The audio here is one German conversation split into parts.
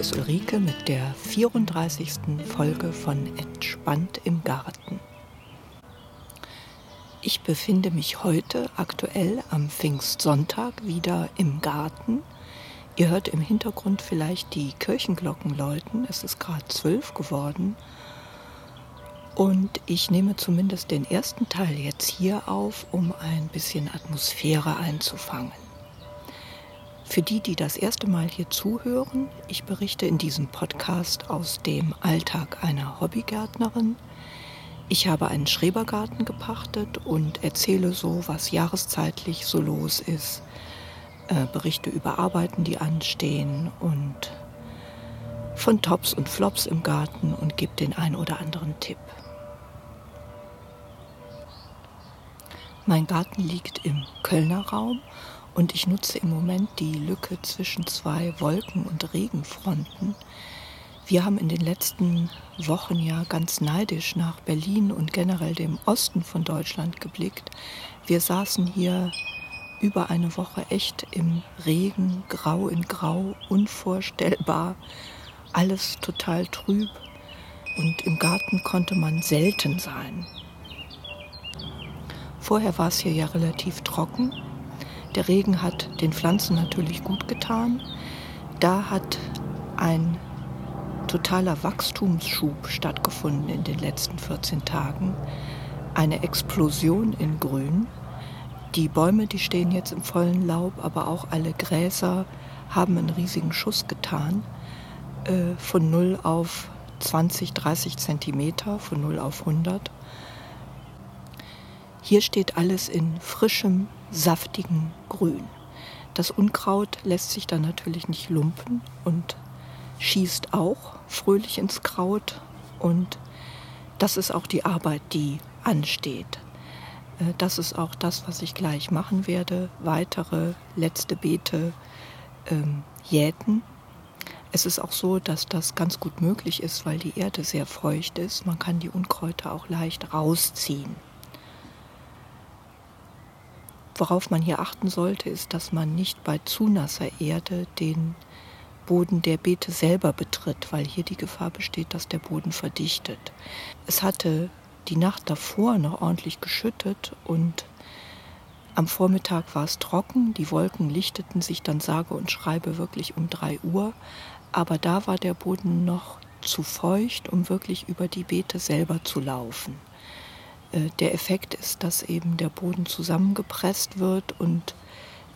Hier ist Ulrike mit der 34. Folge von Entspannt im Garten. Ich befinde mich heute aktuell am Pfingstsonntag wieder im Garten. Ihr hört im Hintergrund vielleicht die Kirchenglocken läuten. Es ist gerade zwölf geworden. Und ich nehme zumindest den ersten Teil jetzt hier auf, um ein bisschen Atmosphäre einzufangen. Für die, die das erste Mal hier zuhören, ich berichte in diesem Podcast aus dem Alltag einer Hobbygärtnerin. Ich habe einen Schrebergarten gepachtet und erzähle so, was jahreszeitlich so los ist. Äh, berichte über Arbeiten, die anstehen und von Tops und Flops im Garten und gebe den ein oder anderen Tipp. Mein Garten liegt im Kölner Raum und ich nutze im Moment die Lücke zwischen zwei Wolken- und Regenfronten. Wir haben in den letzten Wochen ja ganz neidisch nach Berlin und generell dem Osten von Deutschland geblickt. Wir saßen hier über eine Woche echt im Regen, grau in grau, unvorstellbar, alles total trüb und im Garten konnte man selten sein. Vorher war es hier ja relativ trocken der Regen hat den Pflanzen natürlich gut getan. Da hat ein totaler Wachstumsschub stattgefunden in den letzten 14 Tagen. Eine Explosion in Grün. Die Bäume, die stehen jetzt im vollen Laub, aber auch alle Gräser haben einen riesigen Schuss getan. Äh, von 0 auf 20, 30 Zentimeter, von 0 auf 100. Hier steht alles in frischem, saftigen Grün. Das Unkraut lässt sich dann natürlich nicht lumpen und schießt auch fröhlich ins Kraut. Und das ist auch die Arbeit, die ansteht. Äh, das ist auch das, was ich gleich machen werde. Weitere letzte Beete ähm, jäten. Es ist auch so, dass das ganz gut möglich ist, weil die Erde sehr feucht ist. Man kann die Unkräuter auch leicht rausziehen. Worauf man hier achten sollte, ist, dass man nicht bei zu nasser Erde den Boden der Beete selber betritt, weil hier die Gefahr besteht, dass der Boden verdichtet. Es hatte die Nacht davor noch ordentlich geschüttet und am Vormittag war es trocken, die Wolken lichteten sich dann sage und schreibe wirklich um drei Uhr, aber da war der Boden noch zu feucht, um wirklich über die Beete selber zu laufen. Äh, der Effekt ist, dass eben der Boden zusammengepresst wird und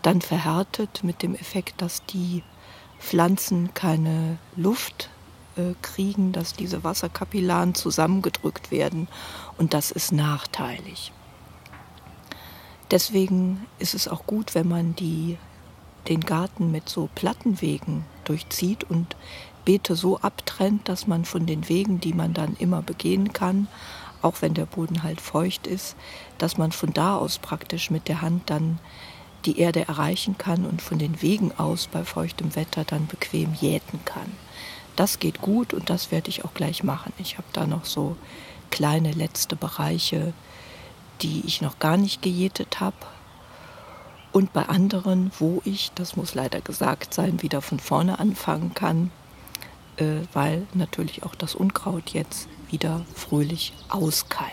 dann verhärtet mit dem Effekt, dass die Pflanzen keine Luft äh, kriegen, dass diese Wasserkapillaren zusammengedrückt werden und das ist nachteilig. Deswegen ist es auch gut, wenn man die, den Garten mit so Plattenwegen durchzieht und Beete so abtrennt, dass man von den Wegen, die man dann immer begehen kann, auch wenn der Boden halt feucht ist, dass man von da aus praktisch mit der Hand dann die Erde erreichen kann und von den Wegen aus bei feuchtem Wetter dann bequem jäten kann. Das geht gut und das werde ich auch gleich machen. Ich habe da noch so kleine letzte Bereiche, die ich noch gar nicht gejätet habe. Und bei anderen, wo ich, das muss leider gesagt sein, wieder von vorne anfangen kann, äh, weil natürlich auch das Unkraut jetzt wieder fröhlich auskeimt.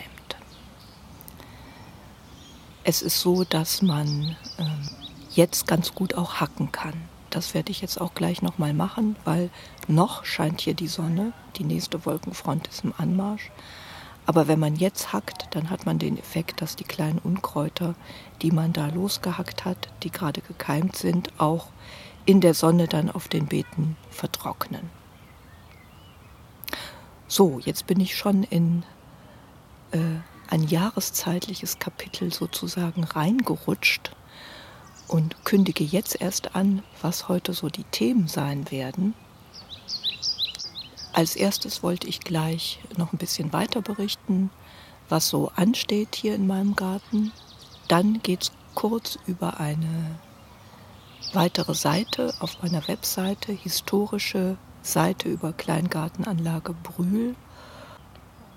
Es ist so, dass man äh, jetzt ganz gut auch hacken kann. Das werde ich jetzt auch gleich nochmal machen, weil noch scheint hier die Sonne, die nächste Wolkenfront ist im Anmarsch. Aber wenn man jetzt hackt, dann hat man den Effekt, dass die kleinen Unkräuter, die man da losgehackt hat, die gerade gekeimt sind, auch in der Sonne dann auf den Beeten vertrocknen. So, jetzt bin ich schon in äh, ein jahreszeitliches Kapitel sozusagen reingerutscht und kündige jetzt erst an, was heute so die Themen sein werden. Als erstes wollte ich gleich noch ein bisschen weiter berichten, was so ansteht hier in meinem Garten. Dann geht es kurz über eine weitere Seite auf meiner Webseite, historische Seite über Kleingartenanlage Brühl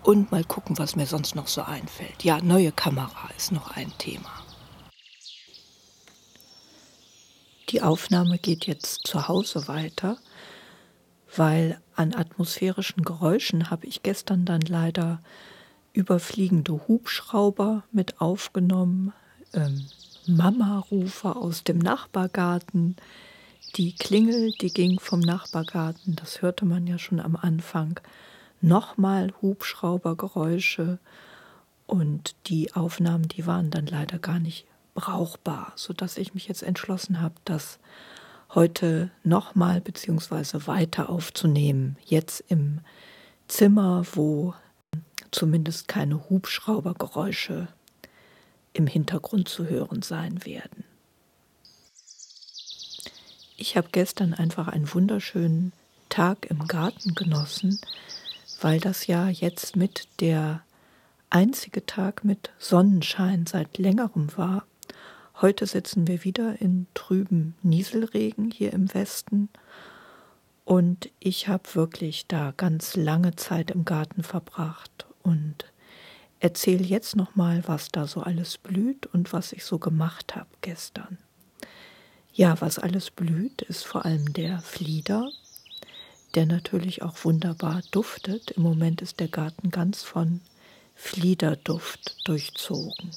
und mal gucken, was mir sonst noch so einfällt. Ja, neue Kamera ist noch ein Thema. Die Aufnahme geht jetzt zu Hause weiter. weil an atmosphärischen Geräuschen habe ich gestern dann leider überfliegende Hubschrauber mit aufgenommen, ähm, Mama-Rufe aus dem Nachbargarten, die Klingel, die ging vom Nachbargarten, das hörte man ja schon am Anfang, nochmal Hubschraubergeräusche und die Aufnahmen, die waren dann leider gar nicht brauchbar, sodass ich mich jetzt entschlossen habe, das heute nochmal beziehungsweise weiter aufzunehmen. Jetzt im Zimmer, wo zumindest keine Hubschraubergeräusche im Hintergrund zu hören sein werden. Ich habe gestern einfach einen wunderschönen Tag im Garten genossen, weil das ja jetzt mit der einzige Tag mit Sonnenschein seit längerem war. Heute sitzen wir wieder in trüben Nieselregen hier im Westen und ich habe wirklich da ganz lange Zeit im Garten verbracht und erzähle jetzt noch mal, was da so alles blüht und was ich so gemacht habe gestern. Ja, was alles blüht, ist vor allem der Flieder, der natürlich auch wunderbar duftet. Im Moment ist der Garten ganz von Fliederduft durchzogen.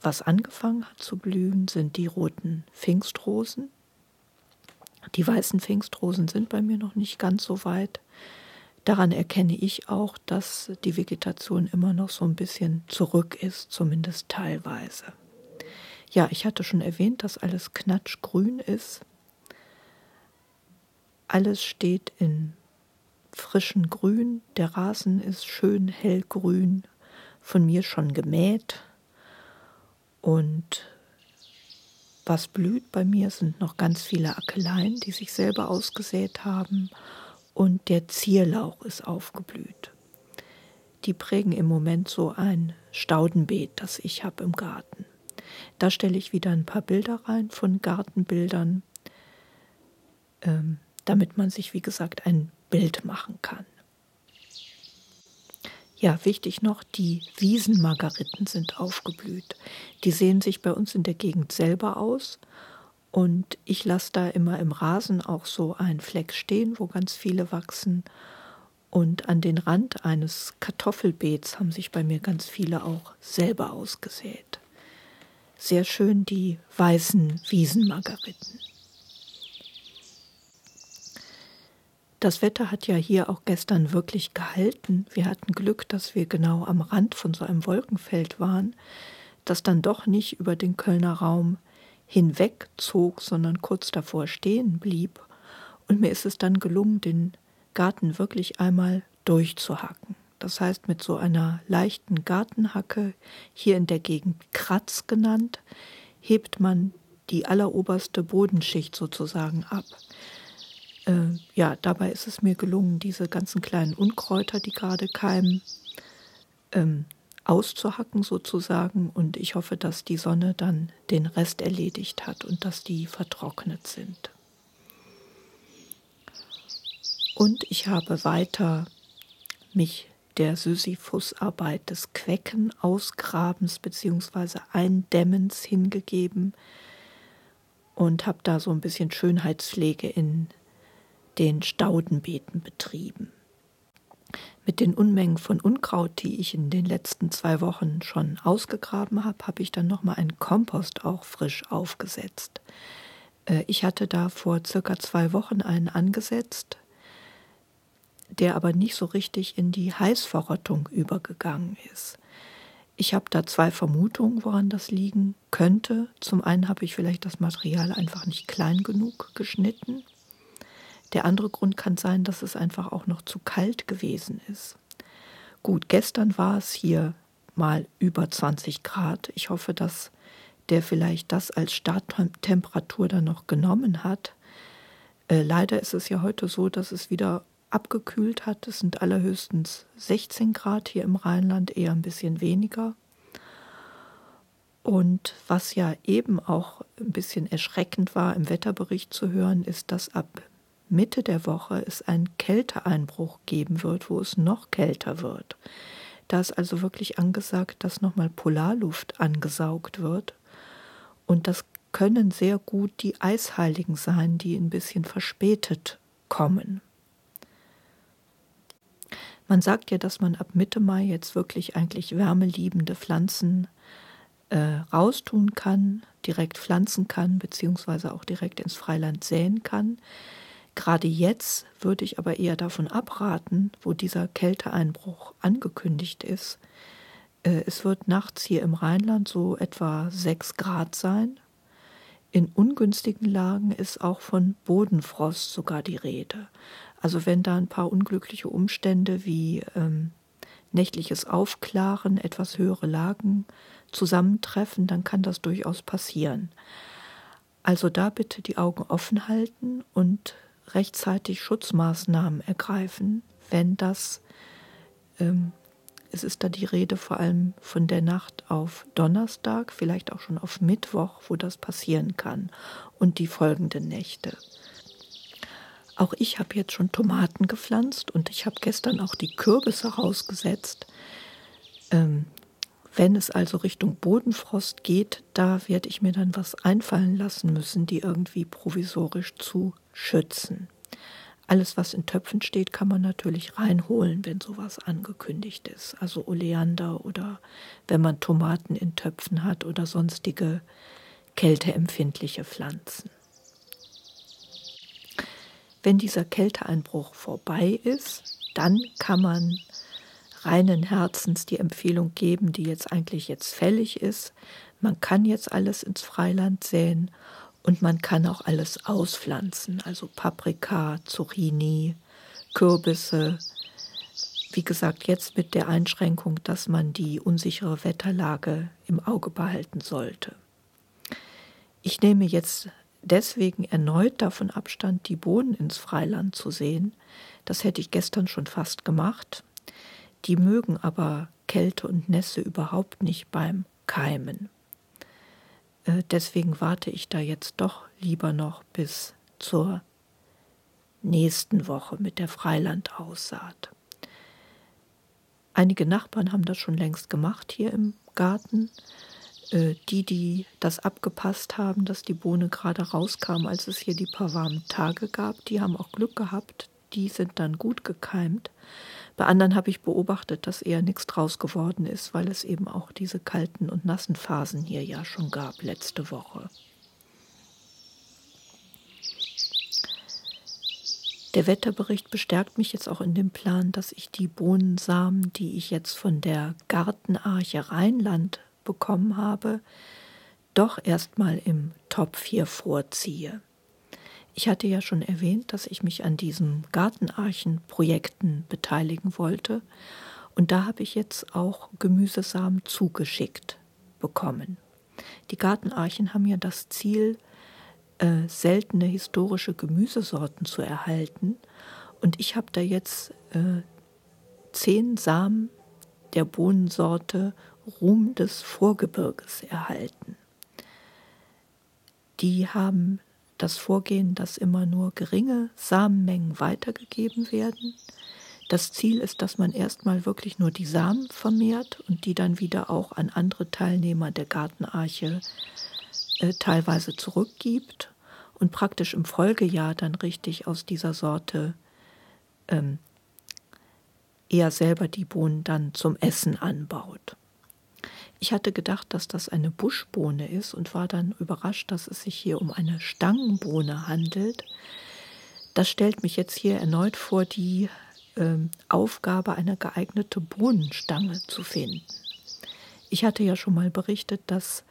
Was angefangen hat zu blühen, sind die roten Pfingstrosen. Die weißen Pfingstrosen sind bei mir noch nicht ganz so weit. Daran erkenne ich auch, dass die Vegetation immer noch so ein bisschen zurück ist, zumindest teilweise. Ja, ich hatte schon erwähnt, dass alles knatschgrün ist. Alles steht in frischen Grün. Der Rasen ist schön hellgrün, von mir schon gemäht. Und was blüht bei mir sind noch ganz viele Akeleien, die sich selber ausgesät haben. Und der Zierlauch ist aufgeblüht. Die prägen im Moment so ein Staudenbeet, das ich habe im Garten. Da stelle ich wieder ein paar Bilder rein von Gartenbildern, ähm, damit man sich, wie gesagt, ein Bild machen kann. Ja, wichtig noch, die Wiesenmargariten sind aufgeblüht. Die sehen sich bei uns in der Gegend selber aus. Und ich lasse da immer im Rasen auch so einen Fleck stehen, wo ganz viele wachsen. Und an den Rand eines Kartoffelbeets haben sich bei mir ganz viele auch selber ausgesät. Sehr schön die weißen Wiesenmargariten. Das Wetter hat ja hier auch gestern wirklich gehalten. Wir hatten Glück, dass wir genau am Rand von so einem Wolkenfeld waren, das dann doch nicht über den Kölner Raum hinwegzog, sondern kurz davor stehen blieb. Und mir ist es dann gelungen, den Garten wirklich einmal durchzuhacken. Das heißt, mit so einer leichten Gartenhacke, hier in der Gegend Kratz genannt, hebt man die alleroberste Bodenschicht sozusagen ab äh, ja, dabei ist es mir gelungen, diese ganzen kleinen Unkräuter, die gerade keimen, ähm, auszuhacken sozusagen. Und ich hoffe, dass die Sonne dann den Rest erledigt hat und dass die vertrocknet sind. Und ich habe weiter mich der Sisyphusarbeit des Quecken, Ausgrabens bzw. Eindämmens hingegeben und habe da so ein bisschen Schönheitspflege in den Staudenbeeten betrieben. Mit den Unmengen von Unkraut, die ich in den letzten zwei Wochen schon ausgegraben habe, habe ich dann nochmal einen Kompost auch frisch aufgesetzt. Äh, ich hatte da vor circa zwei Wochen einen angesetzt, der aber nicht so richtig in die Heißverrottung übergegangen ist. Ich habe da zwei Vermutungen, woran das liegen könnte. Zum einen habe ich vielleicht das Material einfach nicht klein genug geschnitten der andere Grund kann sein, dass es einfach auch noch zu kalt gewesen ist. Gut, gestern war es hier mal über 20 Grad. Ich hoffe, dass der vielleicht das als Starttemperatur dann noch genommen hat. Äh, leider ist es ja heute so, dass es wieder abgekühlt hat. Es sind allerhöchstens 16 Grad hier im Rheinland, eher ein bisschen weniger. Und was ja eben auch ein bisschen erschreckend war, im Wetterbericht zu hören, ist, dass ab Mitte der Woche es einen Kälteeinbruch geben wird, wo es noch kälter wird. Da ist also wirklich angesagt, dass nochmal Polarluft angesaugt wird. Und das können sehr gut die Eisheiligen sein, die ein bisschen verspätet kommen. Man sagt ja, dass man ab Mitte Mai jetzt wirklich eigentlich wärmeliebende Pflanzen äh, raustun kann, direkt pflanzen kann, beziehungsweise auch direkt ins Freiland säen kann. Gerade jetzt würde ich aber eher davon abraten, wo dieser Kälteeinbruch angekündigt ist. Äh, es wird nachts hier im Rheinland so etwa 6 Grad sein. In ungünstigen Lagen ist auch von Bodenfrost sogar die Rede. Also wenn da ein paar unglückliche Umstände wie ähm, nächtliches Aufklaren, etwas höhere Lagen zusammentreffen, dann kann das durchaus passieren. Also da bitte die Augen offen halten und rechtzeitig Schutzmaßnahmen ergreifen, wenn das, ähm, es ist da die Rede vor allem von der Nacht auf Donnerstag, vielleicht auch schon auf Mittwoch, wo das passieren kann und die folgenden Nächte. Auch ich habe jetzt schon Tomaten gepflanzt und ich habe gestern auch die Kürbisse rausgesetzt. Ähm, wenn es also Richtung Bodenfrost geht, da werde ich mir dann was einfallen lassen müssen, die irgendwie provisorisch zu schützen. Alles, was in Töpfen steht, kann man natürlich reinholen, wenn sowas angekündigt ist. Also Oleander oder wenn man Tomaten in Töpfen hat oder sonstige kälteempfindliche Pflanzen. Wenn dieser Kälteeinbruch vorbei ist, dann kann man reinen Herzens die Empfehlung geben, die jetzt eigentlich jetzt fällig ist. Man kann jetzt alles ins Freiland säen und man kann auch alles auspflanzen, also Paprika, Zucchini, Kürbisse. Wie gesagt, jetzt mit der Einschränkung, dass man die unsichere Wetterlage im Auge behalten sollte. Ich nehme jetzt deswegen erneut davon Abstand, die Bohnen ins Freiland zu sehen. Das hätte ich gestern schon fast gemacht. Die mögen aber Kälte und Nässe überhaupt nicht beim Keimen. Äh, deswegen warte ich da jetzt doch lieber noch bis zur nächsten Woche mit der Freilandaussaat. Einige Nachbarn haben das schon längst gemacht hier im Garten. Äh, die, die das abgepasst haben, dass die Bohne gerade rauskam, als es hier die paar warmen Tage gab, die haben auch Glück gehabt. Die sind dann gut gekeimt. Bei anderen habe ich beobachtet, dass eher nichts draus geworden ist, weil es eben auch diese kalten und nassen Phasen hier ja schon gab letzte Woche. Der Wetterbericht bestärkt mich jetzt auch in dem Plan, dass ich die Bohnensamen, die ich jetzt von der Gartenarche Rheinland bekommen habe, doch erstmal im Topf hier vorziehe. Ich hatte ja schon erwähnt, dass ich mich an diesen Gartenarchenprojekten beteiligen wollte. Und da habe ich jetzt auch Gemüsesamen zugeschickt bekommen. Die Gartenarchen haben ja das Ziel, äh, seltene historische Gemüsesorten zu erhalten. Und ich habe da jetzt äh, zehn Samen der Bohnensorte Ruhm des Vorgebirges erhalten. Die haben das Vorgehen, dass immer nur geringe Samenmengen weitergegeben werden. Das Ziel ist, dass man erstmal wirklich nur die Samen vermehrt und die dann wieder auch an andere Teilnehmer der Gartenarche äh, teilweise zurückgibt und praktisch im Folgejahr dann richtig aus dieser Sorte ähm, eher selber die Bohnen dann zum Essen anbaut. Ich hatte gedacht, dass das eine Buschbohne ist und war dann überrascht, dass es sich hier um eine Stangenbohne handelt. Das stellt mich jetzt hier erneut vor die äh, Aufgabe, eine geeignete Bohnenstange zu finden. Ich hatte ja schon mal berichtet, dass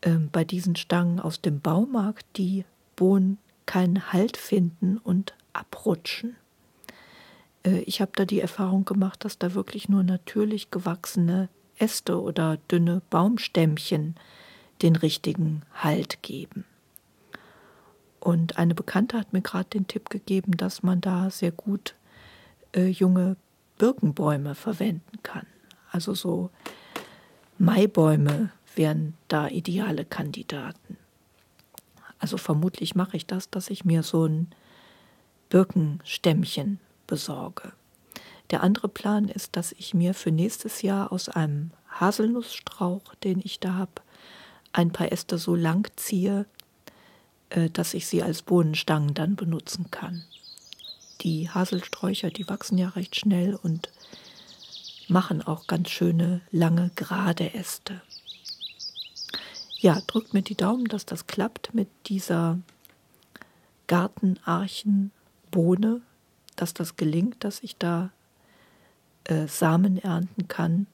äh, bei diesen Stangen aus dem Baumarkt die Bohnen keinen Halt finden und abrutschen. Äh, ich habe da die Erfahrung gemacht, dass da wirklich nur natürlich gewachsene Äste oder dünne Baumstämmchen den richtigen Halt geben. Und eine Bekannte hat mir gerade den Tipp gegeben, dass man da sehr gut äh, junge Birkenbäume verwenden kann. Also so Maibäume wären da ideale Kandidaten. Also vermutlich mache ich das, dass ich mir so ein Birkenstämmchen besorge. Der andere Plan ist, dass ich mir für nächstes Jahr aus einem Haselnussstrauch, den ich da habe, ein paar Äste so lang ziehe, äh, dass ich sie als Bohnenstangen dann benutzen kann. Die Haselsträucher, die wachsen ja recht schnell und machen auch ganz schöne, lange, gerade Äste. Ja, drückt mir die Daumen, dass das klappt mit dieser Gartenarchenbohne, dass das gelingt, dass ich da äh, Samen ernten kann.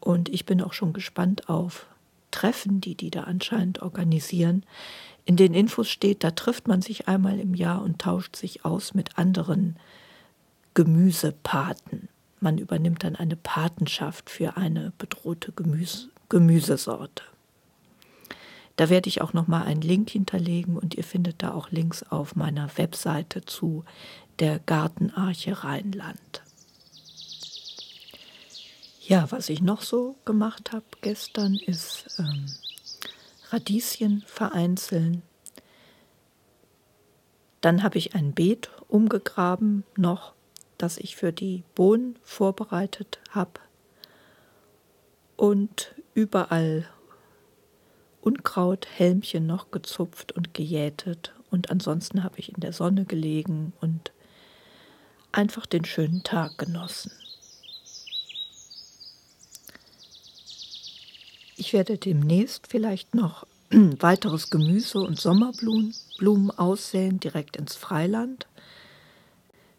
Und ich bin auch schon gespannt auf Treffen, die die da anscheinend organisieren. In den Infos steht, da trifft man sich einmal im Jahr und tauscht sich aus mit anderen Gemüsepaten. Man übernimmt dann eine Patenschaft für eine bedrohte Gemüse, Gemüsesorte. Da werde ich auch noch mal einen Link hinterlegen und ihr findet da auch Links auf meiner Webseite zu der Gartenarche Rheinland. Ja, was ich noch so gemacht habe gestern ist ähm, Radieschen vereinzeln. Dann habe ich ein Beet umgegraben noch, das ich für die Bohnen vorbereitet habe. Und überall Unkrauthelmchen noch gezupft und gejätet. Und ansonsten habe ich in der Sonne gelegen und einfach den schönen Tag genossen. Ich werde demnächst vielleicht noch weiteres Gemüse und Sommerblumen Blumen aussäen direkt ins Freiland.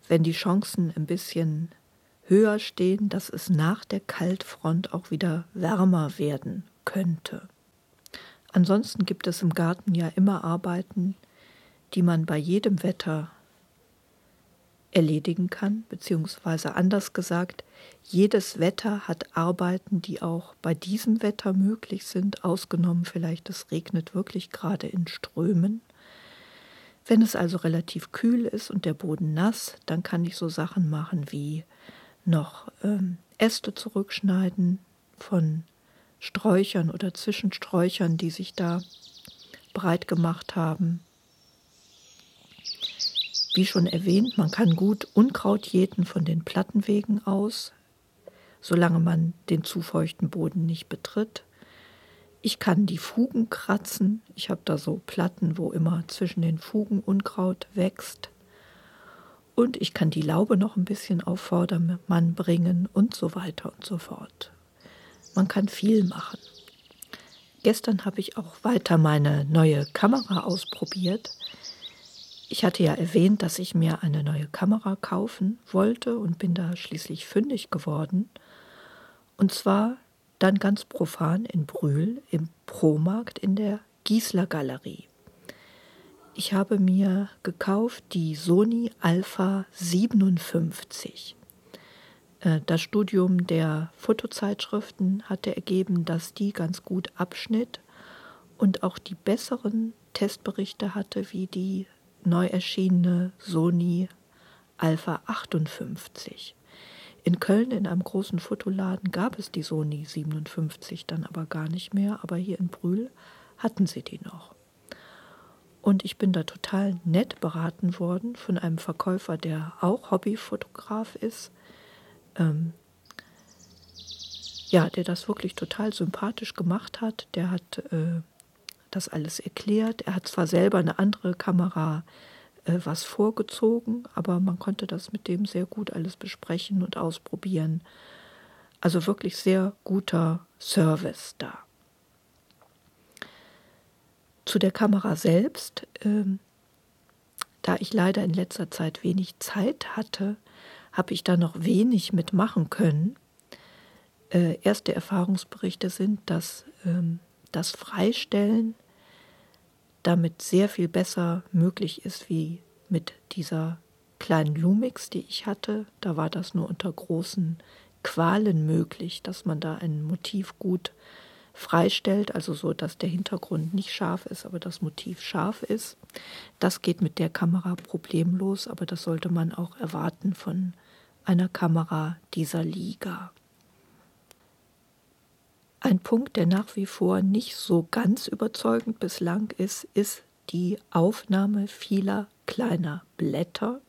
Wenn die Chancen ein bisschen höher stehen, dass es nach der Kaltfront auch wieder wärmer werden könnte. Ansonsten gibt es im Garten ja immer Arbeiten, die man bei jedem Wetter erledigen kann, beziehungsweise anders gesagt, jedes Wetter hat Arbeiten, die auch bei diesem Wetter möglich sind, ausgenommen vielleicht es regnet wirklich gerade in Strömen. Wenn es also relativ kühl ist und der Boden nass, dann kann ich so Sachen machen wie noch ähm, Äste zurückschneiden von Sträuchern oder Zwischensträuchern, die sich da breit gemacht haben wie schon erwähnt, man kann gut Unkraut jäten von den Plattenwegen aus, solange man den zu feuchten Boden nicht betritt. Ich kann die Fugen kratzen. Ich habe da so Platten, wo immer zwischen den Fugen Unkraut wächst. Und ich kann die Laube noch ein bisschen auf Vordermann bringen und so weiter und so fort. Man kann viel machen. Gestern habe ich auch weiter meine neue Kamera ausprobiert. Ich hatte ja erwähnt, dass ich mir eine neue Kamera kaufen wollte und bin da schließlich fündig geworden. Und zwar dann ganz profan in Brühl im Promarkt in der Giesler Galerie. Ich habe mir gekauft die Sony Alpha 57. Äh, das Studium der Fotozeitschriften hatte ergeben, dass die ganz gut abschnitt und auch die besseren Testberichte hatte wie die neu erschienene Sony Alpha 58. In Köln in einem großen Fotoladen gab es die Sony 57 dann aber gar nicht mehr, aber hier in Brühl hatten sie die noch. Und ich bin da total nett beraten worden von einem Verkäufer, der auch Hobbyfotograf ist. Ähm, ja, der das wirklich total sympathisch gemacht hat. Der hat äh, das alles erklärt. Er hat zwar selber eine andere Kamera äh, was vorgezogen, aber man konnte das mit dem sehr gut alles besprechen und ausprobieren. Also wirklich sehr guter Service da. Zu der Kamera selbst, äh, da ich leider in letzter Zeit wenig Zeit hatte, habe ich da noch wenig mitmachen können. Äh, erste Erfahrungsberichte sind, dass ähm, das Freistellen damit sehr viel besser möglich ist wie mit dieser kleinen Lumix, die ich hatte. Da war das nur unter großen Qualen möglich, dass man da ein Motiv gut freistellt, also so, dass der Hintergrund nicht scharf ist, aber das Motiv scharf ist. Das geht mit der Kamera problemlos, aber das sollte man auch erwarten von einer Kamera dieser Liga. Ein Punkt, der nach wie vor nicht so ganz überzeugend bislang ist, ist die Aufnahme vieler kleiner Blätter.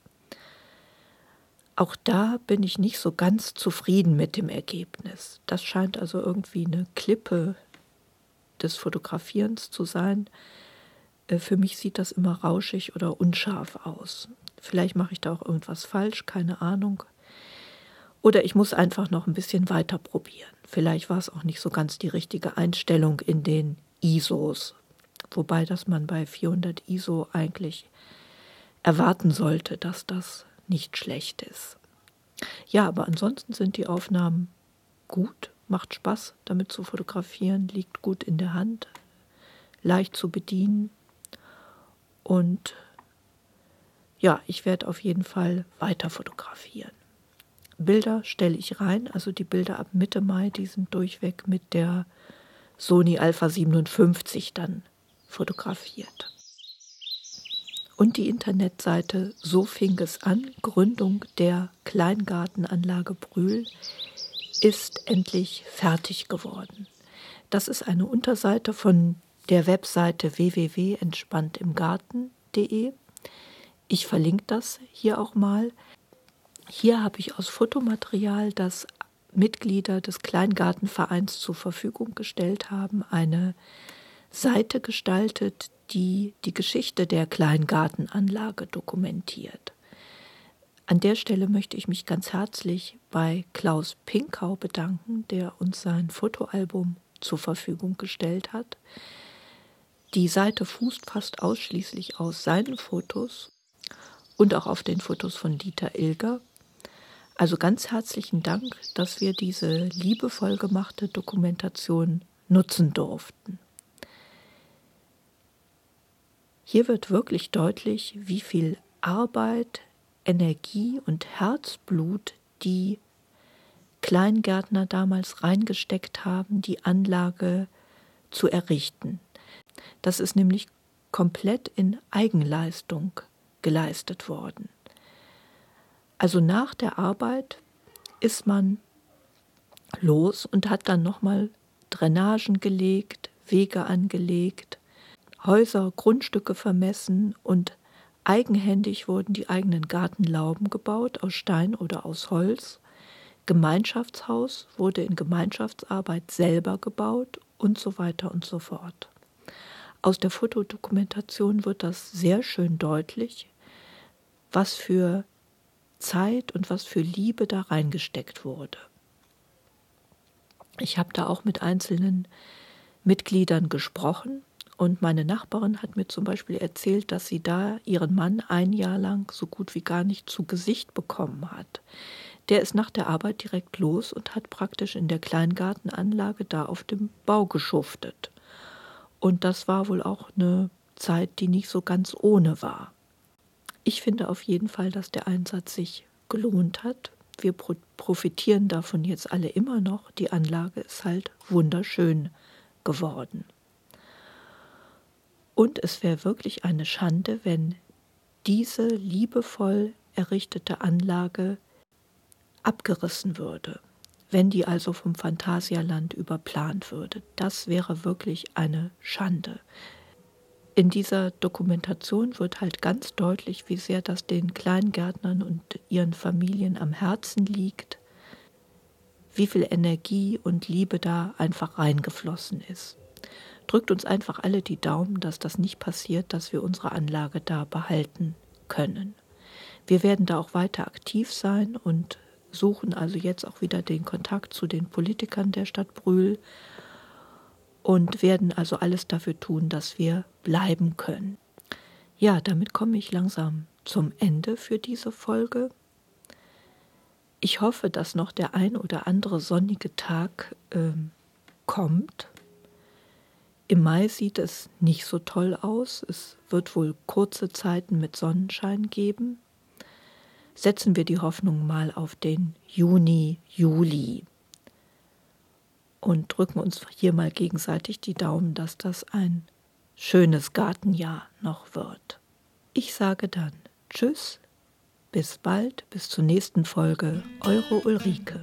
Auch da bin ich nicht so ganz zufrieden mit dem Ergebnis. Das scheint also irgendwie eine Klippe des Fotografierens zu sein. Äh, für mich sieht das immer rauschig oder unscharf aus. Vielleicht mache ich da auch irgendwas falsch, keine Ahnung. Oder ich muss einfach noch ein bisschen weiter probieren. Vielleicht war es auch nicht so ganz die richtige Einstellung in den ISOs. Wobei, dass man bei 400 ISO eigentlich erwarten sollte, dass das nicht schlecht ist. Ja, aber ansonsten sind die Aufnahmen gut, macht Spaß damit zu fotografieren, liegt gut in der Hand, leicht zu bedienen und ja, ich werde auf jeden Fall weiter fotografieren. Bilder stelle ich rein, also die Bilder ab Mitte Mai, die sind durchweg mit der Sony Alpha 57 dann fotografiert. Und die Internetseite So fing es an, Gründung der Kleingartenanlage Brühl, ist endlich fertig geworden. Das ist eine Unterseite von der Webseite www.entspanntimgarten.de. Ich verlinke das hier auch mal. Hier habe ich aus Fotomaterial, das Mitglieder des Kleingartenvereins zur Verfügung gestellt haben, eine Seite gestaltet, die die Geschichte der Kleingartenanlage dokumentiert. An der Stelle möchte ich mich ganz herzlich bei Klaus Pinkau bedanken, der uns sein Fotoalbum zur Verfügung gestellt hat. Die Seite fußt fast ausschließlich aus seinen Fotos und auch auf den Fotos von Dieter Ilger. Also ganz herzlichen Dank, dass wir diese liebevoll gemachte Dokumentation nutzen durften. Hier wird wirklich deutlich, wie viel Arbeit, Energie und Herzblut die Kleingärtner damals reingesteckt haben, die Anlage zu errichten. Das ist nämlich komplett in Eigenleistung geleistet worden. Also nach der Arbeit ist man los und hat dann nochmal Drainagen gelegt, Wege angelegt, Häuser, Grundstücke vermessen und eigenhändig wurden die eigenen Gartenlauben gebaut aus Stein oder aus Holz. Gemeinschaftshaus wurde in Gemeinschaftsarbeit selber gebaut und so weiter und so fort. Aus der Fotodokumentation wird das sehr schön deutlich, was für Zeit und was für Liebe da reingesteckt wurde. Ich habe da auch mit einzelnen Mitgliedern gesprochen und meine Nachbarin hat mir zum Beispiel erzählt, dass sie da ihren Mann ein Jahr lang so gut wie gar nicht zu Gesicht bekommen hat. Der ist nach der Arbeit direkt los und hat praktisch in der Kleingartenanlage da auf dem Bau geschuftet. Und das war wohl auch eine Zeit, die nicht so ganz ohne war. Ich finde auf jeden Fall, dass der Einsatz sich gelohnt hat. Wir profitieren davon jetzt alle immer noch. Die Anlage ist halt wunderschön geworden. Und es wäre wirklich eine Schande, wenn diese liebevoll errichtete Anlage abgerissen würde wenn die also vom Phantasialand überplant würde. Das wäre wirklich eine Schande. In dieser Dokumentation wird halt ganz deutlich, wie sehr das den Kleingärtnern und ihren Familien am Herzen liegt, wie viel Energie und Liebe da einfach reingeflossen ist. Drückt uns einfach alle die Daumen, dass das nicht passiert, dass wir unsere Anlage da behalten können. Wir werden da auch weiter aktiv sein und suchen also jetzt auch wieder den Kontakt zu den Politikern der Stadt Brühl und werden also alles dafür tun, dass wir bleiben können. Ja, damit komme ich langsam zum Ende für diese Folge. Ich hoffe, dass noch der ein oder andere sonnige Tag äh, kommt. Im Mai sieht es nicht so toll aus. Es wird wohl kurze Zeiten mit Sonnenschein geben setzen wir die Hoffnung mal auf den Juni, Juli und drücken uns hier mal gegenseitig die Daumen, dass das ein schönes Gartenjahr noch wird. Ich sage dann Tschüss, bis bald, bis zur nächsten Folge, eure Ulrike.